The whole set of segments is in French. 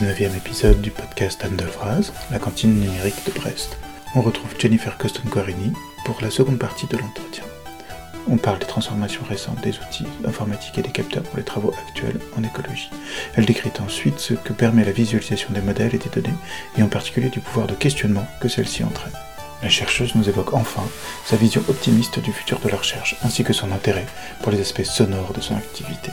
19e épisode du podcast Anne de Vraz, la cantine numérique de Brest. On retrouve Jennifer Coston-Guarini pour la seconde partie de l'entretien. On parle des transformations récentes des outils informatiques et des capteurs pour les travaux actuels en écologie. Elle décrit ensuite ce que permet la visualisation des modèles et des données, et en particulier du pouvoir de questionnement que celle-ci entraîne. La chercheuse nous évoque enfin sa vision optimiste du futur de la recherche, ainsi que son intérêt pour les aspects sonores de son activité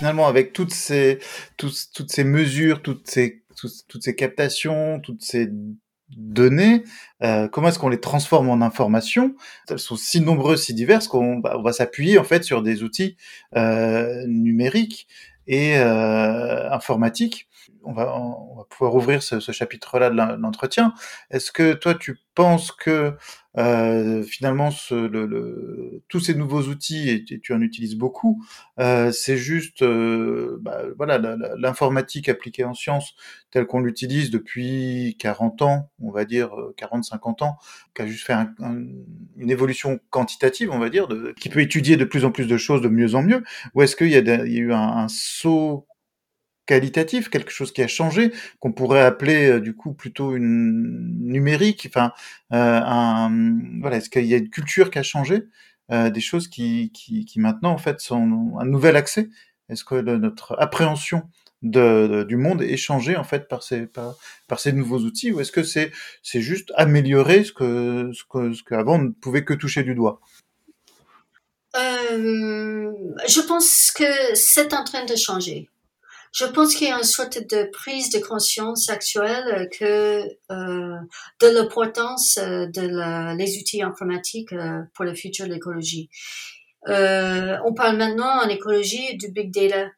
finalement, avec toutes ces, toutes ces mesures, toutes ces, toutes, ces captations, toutes ces données, euh, comment est-ce qu'on les transforme en informations Elles sont si nombreuses, si diverses qu'on va, va s'appuyer en fait sur des outils euh, numériques et euh, informatiques on va, pouvoir ouvrir ce, chapitre-là de l'entretien. Est-ce que toi, tu penses que euh, finalement, tous ces nouveaux outils, et, tu en utilises beaucoup, euh, c'est juste bah, voilà l'informatique appliquée en sciences telle qu'on l'utilise depuis 40 ans, on va dire 40-50 ans, qui a juste fait une évolution quantitative, on va dire, qui peut étudier de plus en plus de choses de mieux en mieux, ou est-ce qu'il y, y, a eu un, un qualitatif, quelque chose qui a changé, qu'on pourrait appeler euh, du coup plutôt une numérique. Enfin, euh, un, voilà, est-ce qu'il y a une culture qui a changé, euh, des choses qui, qui, maintenant en fait sont un nouvel accès? Est-ce que notre appréhension de, du monde est changée en fait par ces par, par ces nouveaux outils ou est-ce que c'est c'est juste améliorer ce que ce que ce qu'avant on ne pouvait que toucher du doigt? Euh, je pense que c'est en train de changer. Je pense qu'il y a une sorte de prise de conscience actuelle que euh, de l'importance euh, de les outils informatiques euh, pour le futur de l'écologie. On parle maintenant en écologie du big data,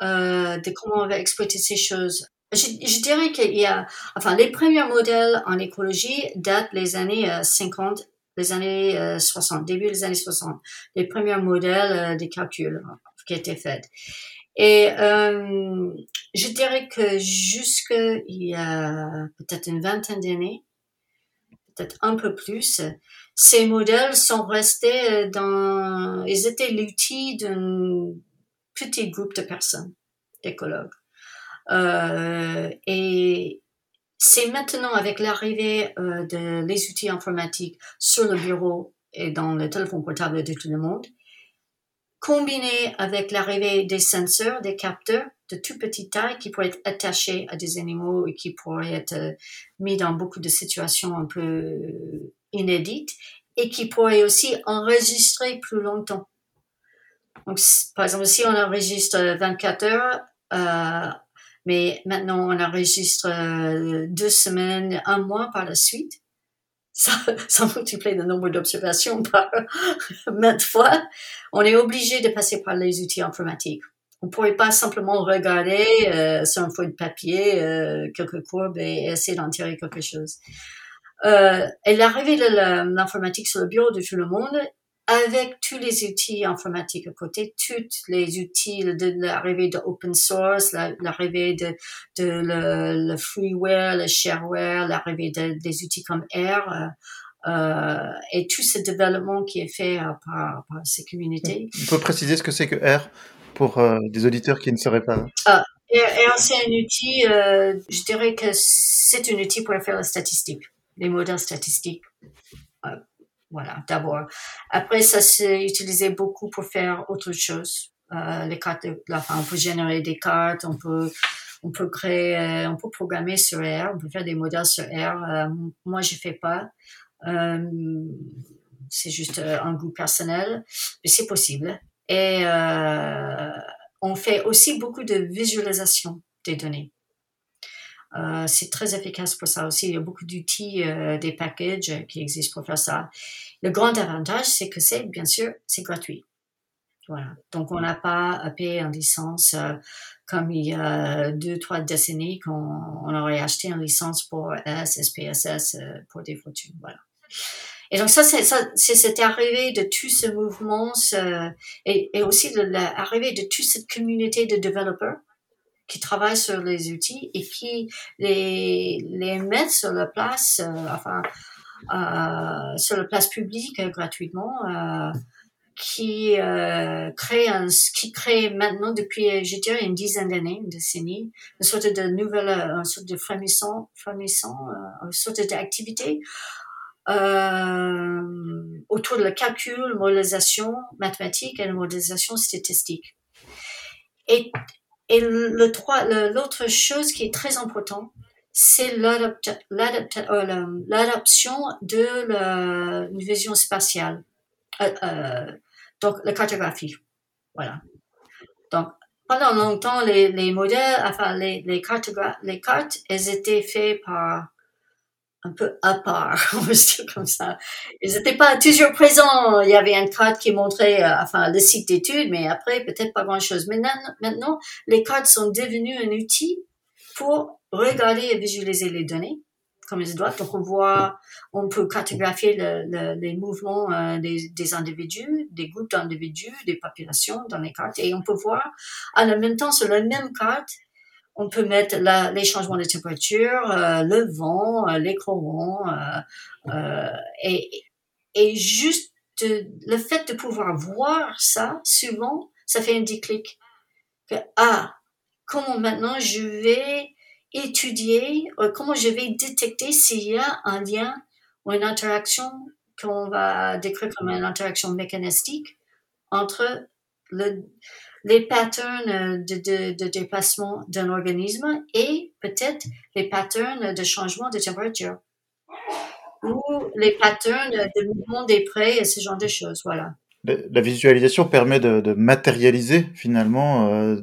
de comment on va exploiter ces choses. Je, je dirais qu'il y a, enfin, les premiers modèles en écologie datent les années 50 les années 60, début des années 60, les premiers modèles de calcul qui étaient faits. Et euh, je dirais que jusque il y a peut-être une vingtaine d'années, peut-être un peu plus, ces modèles sont restés dans, ils étaient l'outil d'un petit groupe de personnes, d'écologues. Euh, et c'est maintenant avec l'arrivée euh, de les outils informatiques sur le bureau et dans le téléphone portable de tout le monde combiné avec l'arrivée des senseurs, des capteurs de tout petite taille qui pourraient être attachés à des animaux et qui pourraient être euh, mis dans beaucoup de situations un peu inédites et qui pourraient aussi enregistrer plus longtemps. Donc, par exemple, si on enregistre 24 heures, euh, mais maintenant on enregistre euh, deux semaines, un mois par la suite, sans, multiplier le nombre d'observations par maintes fois, on est obligé de passer par les outils informatiques. On pourrait pas simplement regarder euh, sur un feuille de papier euh, quelques courbes et, essayer d'en tirer quelque chose. Euh, et l'arrivée de l'informatique sur le bureau de tout le monde avec tous les outils informatiques à côté, tous les outils de l'arrivée de open source, l'arrivée de, de le, le, freeware, le shareware, l'arrivée de, des outils comme R, euh, euh, et tout ce développement qui est fait euh, par, par, ces communautés. On peut préciser ce que c'est que R pour euh, des auditeurs qui ne sauraient pas. Ah, R, c'est un outil, euh, je dirais que c'est un outil pour faire la statistique, les modèles statistiques. Voilà, d'abord. Après, ça s'est utilisé beaucoup pour faire autre chose. Euh, les cartes, enfin, on peut générer des cartes, on peut, on peut créer, euh, on peut programmer sur R, on peut faire des modèles sur R. Euh, moi, je fais pas. Euh, c'est juste euh, un goût personnel, mais c'est possible. Et on fait aussi beaucoup de visualisation des données. Euh, c'est très efficace pour ça aussi. Il y a beaucoup d'outils, euh, des packages qui existent pour faire ça. Le grand avantage, c'est que c'est, bien sûr, c'est gratuit. Voilà. Donc, on n'a pas à payer en licence euh, comme il y a deux, trois décennies qu'on on aurait acheté une licence pour S, SPSS pour des fortunes. Voilà. Et donc ça, c'est cette arrivée de tout ce mouvement et, et aussi l'arrivée de toute cette communauté de développeurs qui travaillent sur les outils et qui les, les mettent sur la place, euh, enfin, euh, sur la place publique euh, gratuitement, qui euh, crée un, qui crée maintenant depuis, je dirais, une dizaine d'années, une décennie, une sorte de nouvelle, une sorte de frémissant, frémissant, une sorte d'activité euh, autour de la calcul, modélisation mathématique et la modélisation statistique. Et, et le trois, l'autre chose qui est très important, c'est l'adoption de la, vision spatiale. Euh, euh, donc, la cartographie. Voilà. Donc, pendant longtemps, les, les modèles, enfin, les, les, les cartes, elles étaient faites par un peu à part, on va dire comme ça. Ils n'étaient pas toujours présents. Il y avait une carte qui montrait, euh, enfin, le site d'études, mais après, peut-être pas grand-chose. Maintenant, maintenant, les cartes sont devenues un outil pour regarder et visualiser les données comme ils doivent. Donc, on voit, on peut cartographier le, les mouvements euh, des, des, individus, des groupes d'individus, des populations dans les cartes. Et on peut voir, en même temps, sur la même carte, on peut mettre la, les changements de température, euh, le vent, euh, les courants, et, et juste le fait de pouvoir voir ça, souvent, ça fait un déclic. Ah, comment maintenant je vais étudier euh, comment je vais détecter s'il y a un lien ou une interaction qu'on va décrire comme une interaction mécanistique entre le, les patterns de, de, déplacement d'un organisme et peut-être les patterns de changement de température ou les patterns de mouvement des prés et ce genre de choses. Voilà la visualisation permet de, matérialiser finalement, euh,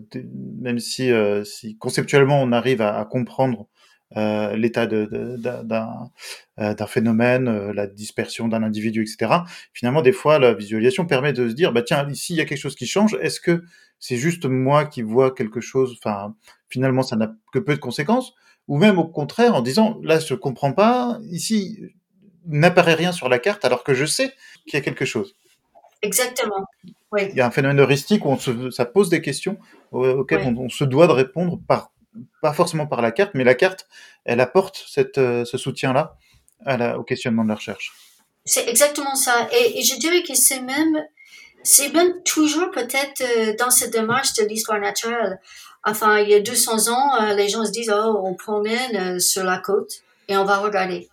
même si, euh, si, conceptuellement on arrive à, comprendre euh, l'état d'un phénomène, la dispersion d'un individu, etc. Finalement, des fois, la visualisation permet de se dire, bah tiens, ici il y a quelque chose qui change. Est-ce que c'est juste moi qui vois quelque chose Enfin, finalement, ça n'a que peu de conséquences? Ou même au contraire, en disant, là, je comprends pas. Ici, n'apparaît rien sur la carte, alors que je sais qu'il y a quelque chose. Exactement. Oui. Il y a un phénomène heuristique où on se, ça pose des questions auxquelles on, se doit de répondre par, pas forcément par la carte, mais la carte, elle apporte cette, euh, ce soutien-là au questionnement de la recherche. C'est exactement ça. Et, je dirais que c'est même, c'est même toujours peut-être euh, dans cette démarche de l'histoire naturelle. Enfin, il y a 200 ans, euh, les gens se disent, oh, on promène sur la côte et on va regarder.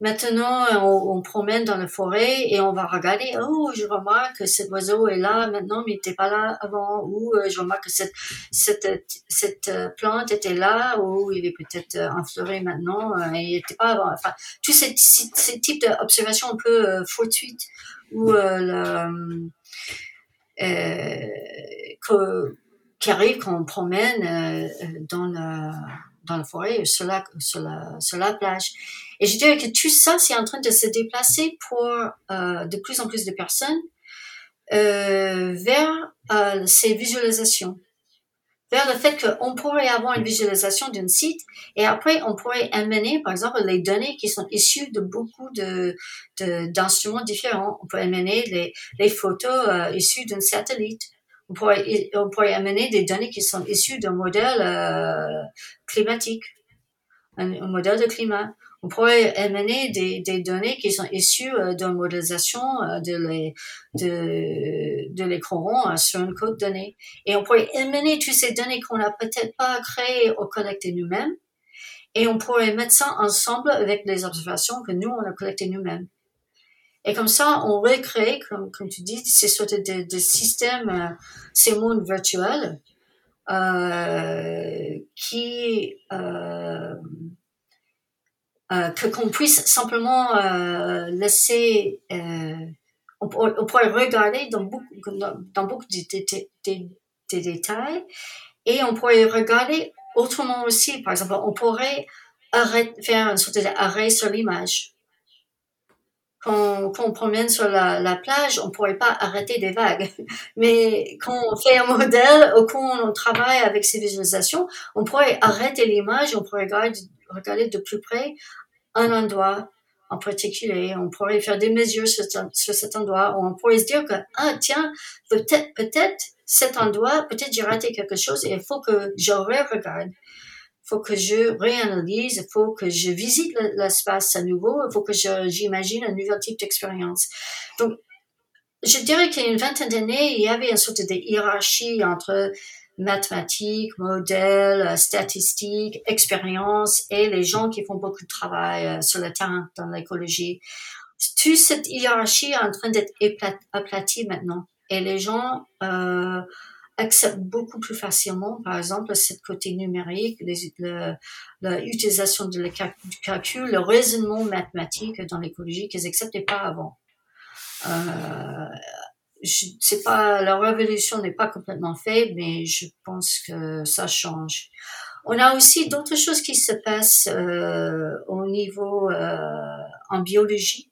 Maintenant, on, on, promène dans la forêt et on va regarder. Oh, je remarque que cet oiseau est là maintenant, mais il n'était pas là avant. Ou euh, je remarque que cette, cette, cette euh, plante était là, ou il est peut-être euh, enfleuré maintenant et il n'était pas avant. Enfin, tous ces, ces types d'observations un peu fortuites ou le, qui arrivent quand on promène dans la dans la forêt, la, sur la, sur la plage. Et je dirais que tout ça, c'est en train de se déplacer pour euh, de plus en plus de personnes euh, vers euh, ces visualisations, vers le fait qu'on pourrait avoir une visualisation d'un site et après on pourrait amener, par exemple, les données qui sont issues de beaucoup de d'instruments différents. On peut amener les, les photos euh, issues d'un satellite on pourrait, on pourrait amener des données qui sont issues d'un modèle euh, climatique, un, modèle de climat. On pourrait amener des, des données qui sont issues euh, d'une modélisation euh, de, les, de, de l'écran sur une code donnée. Et on pourrait amener toutes ces données qu'on n'a peut-être pas créées ou collectées nous-mêmes. Et on pourrait mettre ça ensemble avec les observations que nous, on a collectées nous-mêmes. Et comme ça, on recrée, comme, comme tu dis, ces sortes de, de systèmes, euh, ces mondes virtuels euh, qui euh, que qu'on puisse simplement euh, laisser, euh, on, pourrait regarder dans beaucoup, dans, beaucoup de, détails et on pourrait regarder autrement aussi. Par exemple, on pourrait faire une sorte d'arrêt sur l'image quand, quand, on promène sur la, la, plage, on pourrait pas arrêter des vagues. Mais quand on fait un modèle ou quand on travaille avec ces visualisations, on pourrait arrêter l'image, on pourrait regarder, regarder de plus près un endroit en particulier. On pourrait faire des mesures sur, cet endroit. Ou on pourrait se dire que, ah, tiens, peut-être, peut-être cet endroit, peut-être j'ai raté quelque chose et il faut que je re-regarde faut que je réanalyse, il faut que je visite l'espace à nouveau, il faut que j'imagine un nouveau type d'expérience. Donc, je dirais qu'il y a une vingtaine d'années, il y avait une sorte de hiérarchie entre mathématiques, modèles, statistiques, expériences et les gens qui font beaucoup de travail euh, sur le terrain dans l'écologie. Toute cette hiérarchie est en train d'être aplatie maintenant et les gens euh, acceptent beaucoup plus facilement, par exemple, cette côté numérique, l'utilisation de du calcul, le raisonnement mathématique dans l'écologie qu'ils n'acceptaient pas avant. Euh, c'est pas la révolution n'est pas complètement faite, mais je pense que ça change. On a aussi d'autres choses qui se passent euh, au niveau euh, en biologie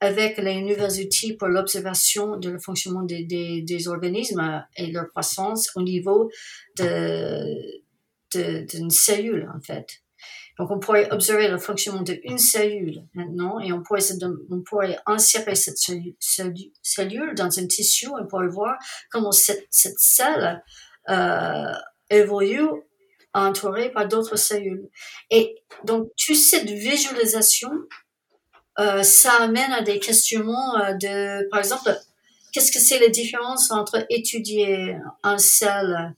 avec les nouveaux outils pour l'observation de le fonctionnement des, des, des, organismes et leur croissance au niveau de d'une cellule en fait. Donc, on pourrait observer le fonctionnement d'une cellule maintenant et on pourrait, on pourrait insérer cette cellule, dans un tissu, on pourrait voir comment cette, cette celle euh, évolue entourée par d'autres cellules. Et donc, toute cette visualisation, euh, ça amène à des questionnements euh, de, par exemple, qu'est-ce que c'est la différence entre étudier un cell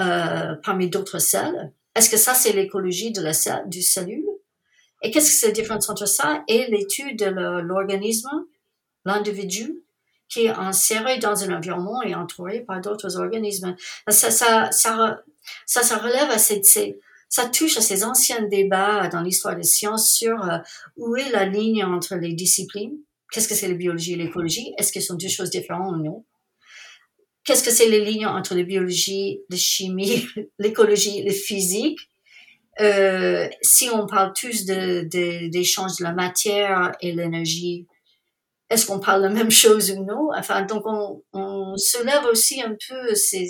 euh, parmi d'autres cells est-ce que ça, c'est l'écologie de la, du cellule? Et qu'est-ce que c'est la différence entre ça et l'étude de l'organisme, l'individu, qui est inséré dans un environnement et entouré par d'autres organismes? Ça, ça, ça, ça, ça relève à ces, ça touche à ces anciens débats dans l'histoire des sciences sur euh, où est la ligne entre les disciplines? Qu'est-ce que c'est la biologie et l'écologie? Est-ce que sont deux choses différentes ou non? Qu'est-ce que c'est les lignes entre la biologie, la chimie, l'écologie, le physique. Euh, si on parle tous de, de, de la matière et l'énergie, est-ce qu'on parle la même chose ou non? Enfin, donc on, on soulève aussi un peu ces,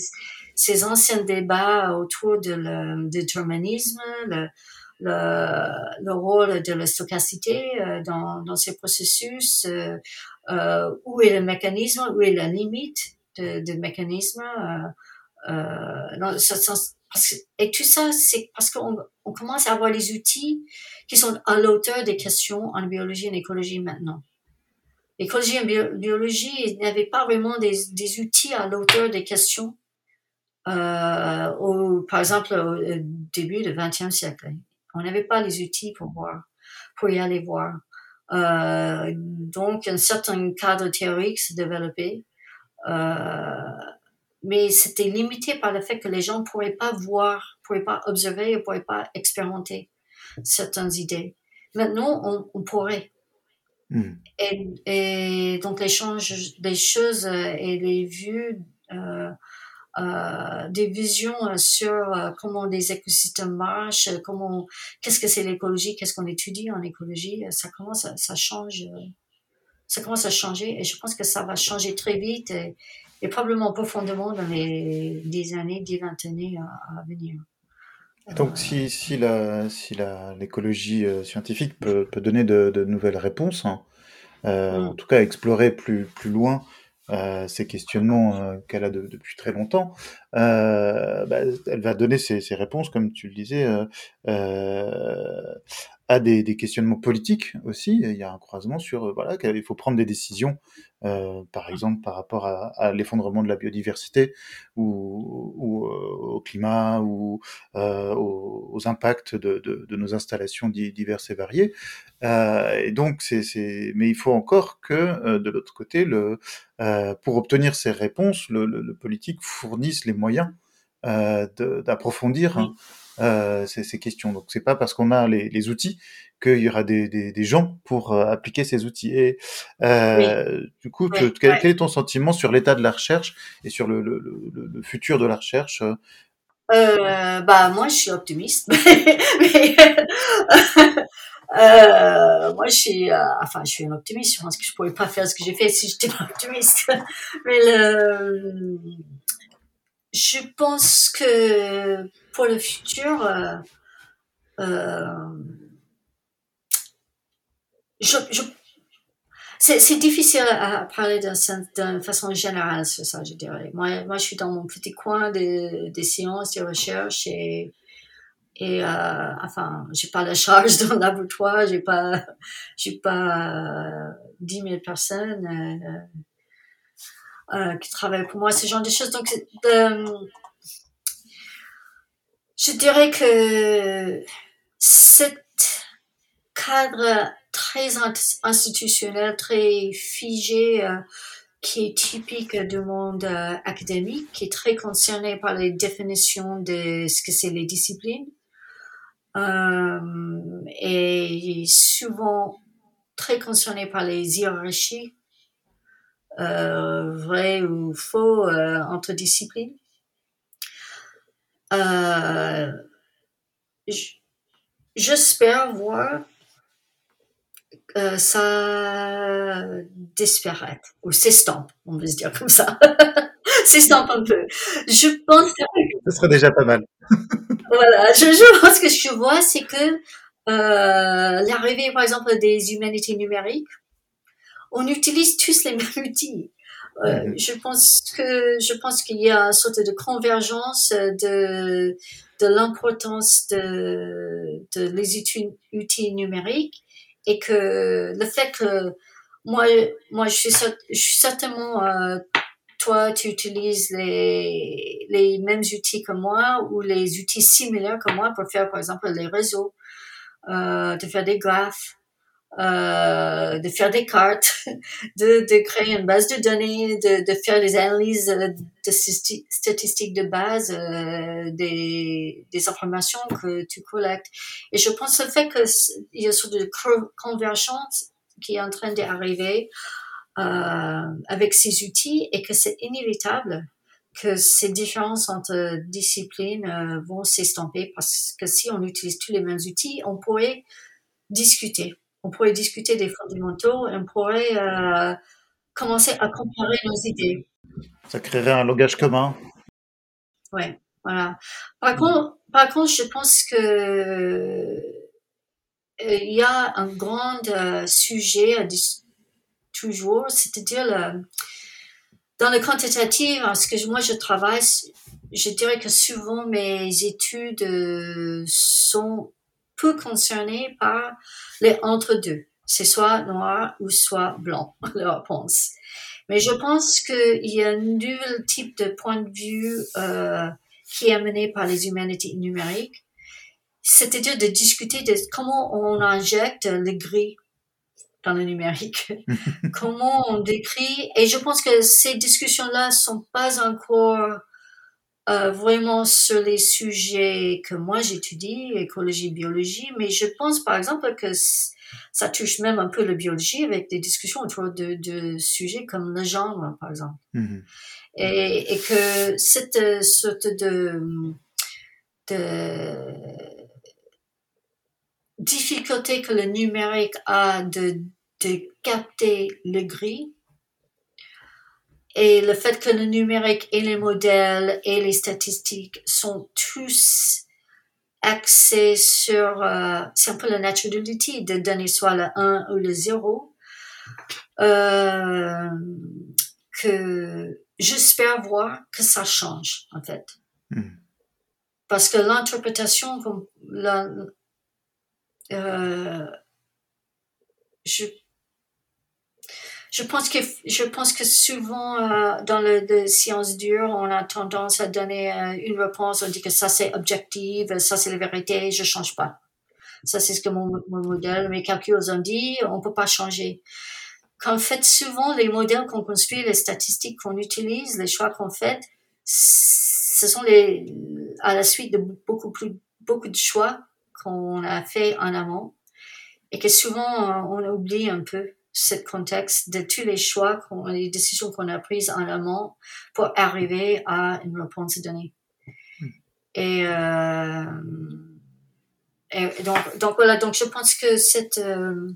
ces anciens débats autour de le déterminisme, le, le, le, rôle de la stochasticité euh, dans, dans ces processus, euh, où est le mécanisme, où est la limite? De, de mécanismes. Euh, euh, et tout ça, c'est parce qu'on on commence à avoir les outils qui sont à l'auteur des questions en biologie et en écologie maintenant. L'écologie et biologie n'avait pas vraiment des, des outils à l'auteur des questions, euh, au, par exemple au début du XXe siècle. On n'avait pas les outils pour voir, pour y aller voir. Euh, donc, un certain cadre théorique s'est développé euh, mais c'était limité par le fait que les gens ne pourraient pas voir, pourraient pas observer, ne pourraient pas expérimenter certaines idées. Maintenant, on, on pourrait. Hmm. Et, et, donc l'échange des choses et les vues, euh, euh, des visions sur euh, comment les écosystèmes marchent, comment, qu'est-ce que c'est l'écologie, qu'est-ce qu'on étudie en écologie, ça commence, ça change ça commence à changer et je pense que ça va changer très vite et, probablement profondément dans les 10 années, 10, 20 années à, venir. Donc, si, si, la, si l'écologie euh, scientifique peut, peut donner de, de, nouvelles réponses, hein, euh, mm. en tout cas explorer plus, plus loin euh, ces questionnements euh, qu'elle a de, depuis très longtemps, bah, elle va donner ses, ses, réponses, comme tu le disais, à des, des, questionnements politiques aussi. Il y a un croisement sur euh, voilà qu'il faut prendre des décisions, euh, par exemple par rapport à, à l'effondrement de la biodiversité ou, ou euh, au climat ou euh, aux, aux, impacts de, de, de, nos installations diverses et variées. Et donc c'est, mais il faut encore que de l'autre côté, le, pour obtenir ces réponses, le, le, le politique fournisse les moyens d'approfondir. Hein, euh, ces, ces, questions. Donc c'est pas parce qu'on a les, les outils qu'il y aura des, des, des gens pour euh, appliquer ces outils. Et euh, oui. du coup, oui, quel, ouais. quel, est ton sentiment sur l'état de la recherche et sur le, le, le, le futur de la recherche bah moi je suis optimiste mais, euh, moi je suis euh, enfin je suis un optimiste je pense que je pourrais pas faire ce que j'ai fait si j'étais pas optimiste mais le je pense que pour le futur, euh, euh, je, je c'est difficile à parler d'une façon générale sur ça, je dirais. Moi, moi, je suis dans mon petit coin de, de sciences, de recherche et, et euh, enfin, j'ai pas la charge dans le laboratoire, j'ai pas, j'ai pas euh, 10 000 personnes. Euh, qui travaillent pour moi, ce genre de choses. Donc, euh, je dirais que cet cadre très institutionnel, très figé, euh, qui est typique du monde académique, qui est très concerné par les définitions de ce que c'est les disciplines, et souvent très concerné par les hiérarchies, vrai ou faux, euh, entre disciplines. Euh, J'espère voir euh, ça disparaître ou s'estampe, on va se dire comme ça. s'estampe un peu. Je pense que... Ce serait déjà pas mal. voilà, je, je pense que je vois, c'est que euh, l'arrivée, par exemple, des humanités numériques, on utilise tous les mêmes outils. Euh. Je pense que je pense qu'il y a une sorte de convergence de de l'importance de de les outils, outils numériques et que le fait que moi moi je suis je suis certainement euh, toi tu utilises les les mêmes outils que moi ou les outils similaires que moi pour faire par exemple les réseaux euh, de faire des graphes euh, de faire des cartes, de, de créer une base de données, de, de faire des analyses de statistiques de base euh, des, des informations que tu collectes. Et je pense le fait qu'il y a une sorte de convergence qui est en train d'arriver euh, avec ces outils et que c'est inévitable que ces différences entre disciplines euh, vont s'estomper parce que si on utilise tous les mêmes outils, on pourrait discuter on pourrait discuter des fondamentaux et on pourrait euh, commencer à comparer nos idées. Ça créerait un langage commun. Oui, voilà. Par contre, par contre, je pense que euh, il y a un grand euh, sujet à toujours, c'est-à-dire dans le quantitatif, parce que moi je travaille, je dirais que souvent mes études sont peu concernées par les entre-deux. C'est soit noir ou soit blanc, la réponse. Mais je pense qu'il y a un nouvel type de point de vue euh, qui est amené par les humanités numériques, c'est-à-dire de discuter de comment on injecte le gris dans le numérique, comment on décrit. Et je pense que ces discussions-là sont pas encore euh, vraiment sur les sujets que moi j'étudie, écologie, biologie, mais je pense par exemple que ça touche même un peu la biologie avec des discussions autour de, de sujets comme le genre, par exemple. Mm-hmm. Et, et, que cette sorte de, de difficulté que le numérique a de, de capter le gris, et le fait que le numérique et les modèles et les statistiques sont tous axés sur, euh, c'est un peu la naturalité de donner soit le 1 ou le 0, euh, que j'espère voir que ça change, en fait. Hmm. Parce que l'interprétation, comme la, euh, je je pense que je pense que souvent euh, dans le de sciences dures, on a tendance à donner euh, une réponse. On dit que ça c'est objectif, ça c'est la vérité, je change pas. Ça c'est ce que mon, mon modèle, mes calculs ont dit, on peut pas changer. Qu'en fait, souvent les modèles qu'on construit, les statistiques qu'on utilise, les choix qu'on fait, ce sont les à la suite de beaucoup plus beaucoup de choix qu'on a fait en amont et que souvent on oublie un peu ce contexte de tous les choix, les décisions qu'on a prises en amont pour arriver à une réponse donnée. Hmm. Et, euh, et, donc, donc voilà, donc je pense que cette, euh,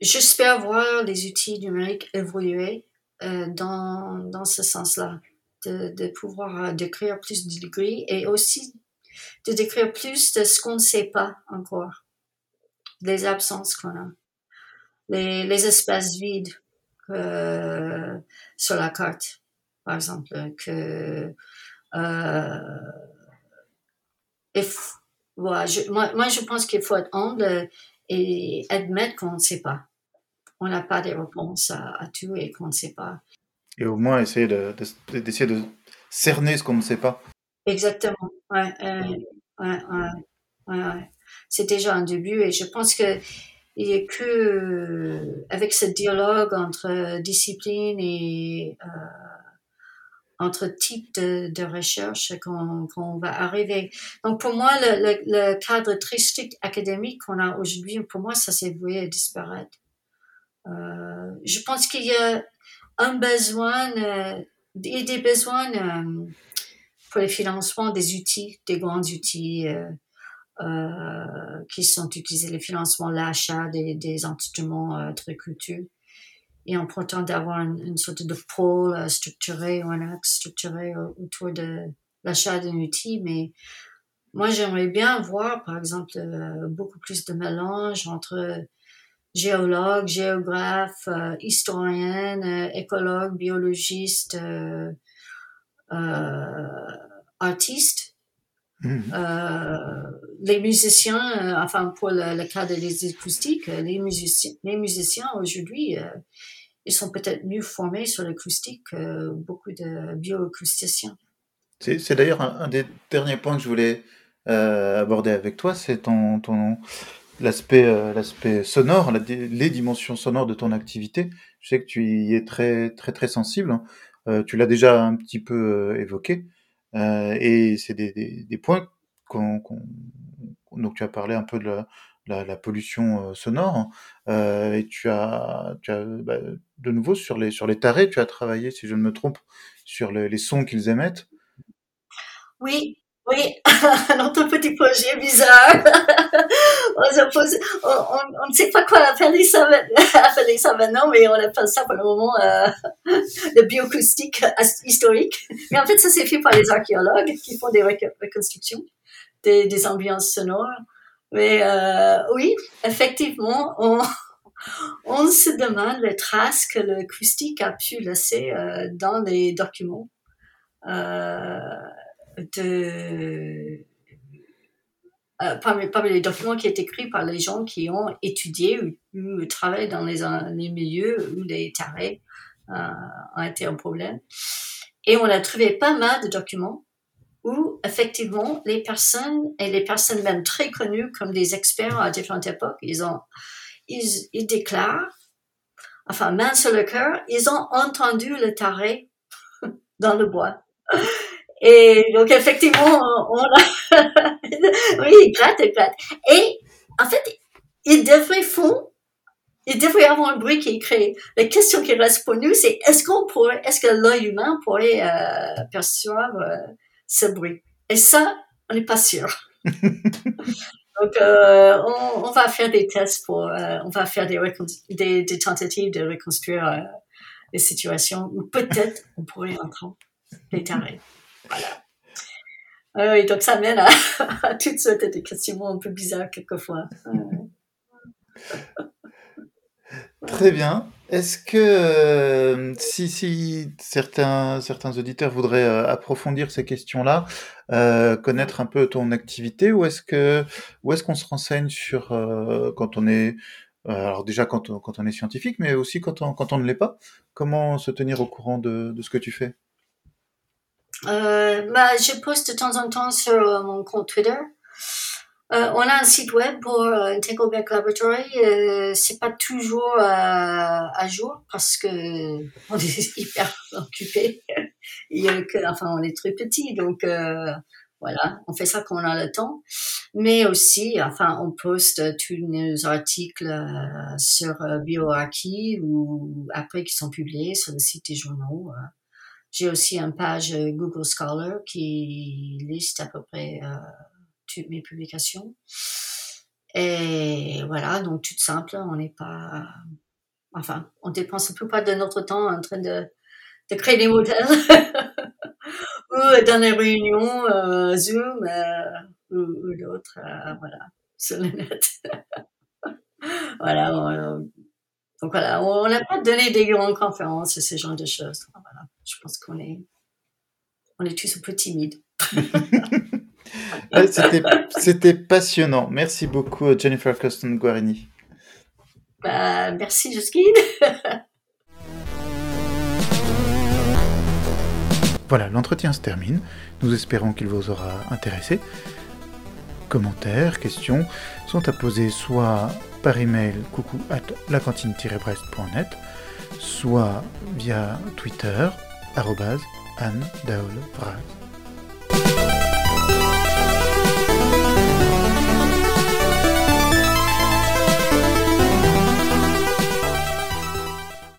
j'espère voir les outils numériques évoluer euh, dans, dans ce sens-là, de, de pouvoir décrire plus de degrés et aussi de décrire plus de ce qu'on ne sait pas encore, des absences qu'on a les, les espaces vides euh, sur la carte, par exemple, que euh, je, moi, moi, je pense qu'il faut être humble et admettre qu'on ne sait pas. on n'a pas des réponses à, tout et qu'on ne sait pas. Et au moins essayer d'essayer de, cerner ce qu'on ne sait pas. Exactement. Ouais, ouais, ouais, C'est déjà un début et je pense que a que avec ce dialogue entre discipline et euh, entre types de, de recherche qu'on va arriver. Donc pour moi, le, cadre très strict académique qu'on a aujourd'hui, pour moi, ça s'est voué à disparaître. Euh, je pense qu'il y a un besoin euh, et des besoins euh, pour le financement des outils, des grands outils euh, euh, qui sont utilisés, le financement, l'achat des, des instruments euh, très coûteux et en prenant d'avoir une, sorte de pôle euh, structuré ou un axe structuré autour de l'achat d'un outil. Mais moi, j'aimerais bien voir, par exemple, euh, beaucoup plus de mélange entre géologues, géographes, euh, historiens, écologues, biologistes, artistes. Mmh. les musiciens, enfin pour le, cas des acoustiques, les musiciens, les musiciens aujourd'hui, ils sont peut-être mieux formés sur l'acoustique que beaucoup de bioacousticiens. C'est d'ailleurs un, des derniers points que je voulais euh, aborder avec toi, c'est ton, ton l'aspect euh, l'aspect sonore, les dimensions sonores de ton activité. Je sais que tu y es très très très sensible. Hein. Euh, tu l'as déjà un petit peu évoqué, et c'est des, des, points qu'on donc tu as parlé un peu de la, pollution sonore. Euh, et tu as, tu as bah, de nouveau sur les sur les tarés, tu as travaillé, si je ne me trompe, sur les, les sons qu'ils émettent. Oui, oui, un autre petit projet bizarre. on, ne sait pas quoi appeler ça, appeler ça maintenant, mais on appelle ça pour le moment euh, le bioacoustique historique. Mais en fait, ça c'est fait par les archéologues qui font des reconstructions des, ambiances sonores. Mais euh, oui, effectivement, on, se demande les traces que l'acoustique a pu laisser euh, dans les documents de euh, parmi, les documents qui sont écrits par les gens qui ont étudié ou, ou travaillé dans les, les, milieux où les tarés euh, ont été un problème. Et on a trouvé pas mal de documents où effectivement les personnes et les personnes même très connues comme des experts à différentes époques, ils ont, ils déclarent, enfin main sur le cœur, ils ont entendu le taré dans le bois. Et donc effectivement, on a, oui, gratte et gratte. Et en fait, ils devraient font il devrait y avoir un bruit qui est créé. La question qui reste pour nous, c'est est-ce qu'on pourrait, est-ce que l'œil humain pourrait euh, percevoir euh, ce bruit? Et ça, on n'est pas sûr. Donc, euh, on, on, va faire des tests pour, euh, on va faire des, des, des, tentatives de reconstruire euh, les situations où peut-être on pourrait entendre les tarés. Et donc, ça mène à, toutes sortes de questions un peu bizarres quelquefois. Très bien. Est-ce que euh, si, certains, auditeurs voudraient euh, approfondir ces questions-là, euh, connaître un peu ton activité, ou est-ce que où est-ce qu'on se renseigne sur quand on est alors déjà quand on, est scientifique, mais aussi quand on, ne l'est pas, comment se tenir au courant de ce que tu fais? Bah, Je poste de temps en temps sur mon compte Twitter. Euh, on a un site web pour euh, Entanglement Laboratory. Euh, c'est pas toujours euh, à jour parce que on est hyper occupé. Enfin, on est très petit, donc euh, voilà, on fait ça quand on a le temps. Mais aussi, enfin, on poste tous nos articles sur BioArchive ou après qui sont publiés sur le site des journaux. J'ai aussi une page Google Scholar qui liste à peu près mes publications. Et voilà, donc tout simple, on n'est pas, enfin, on dépense peu pas de notre temps en train de, créer des modèles ou dans les réunions euh, Zoom euh, ou, d'autres, euh, voilà, sur le net. voilà, donc voilà, on n'a pas donné des grandes conférences et ce genre de choses. Voilà, je pense qu'on est, on est tous un peu timides. C'était passionnant. Merci beaucoup, Jennifer Coston Guarini. Bah, merci Justine. voilà, l'entretien se termine. Nous espérons qu'il vous aura intéressé. Commentaires, questions sont à poser soit par email coucou at lacantine-brest.net, soit via Twitter, Anne Daol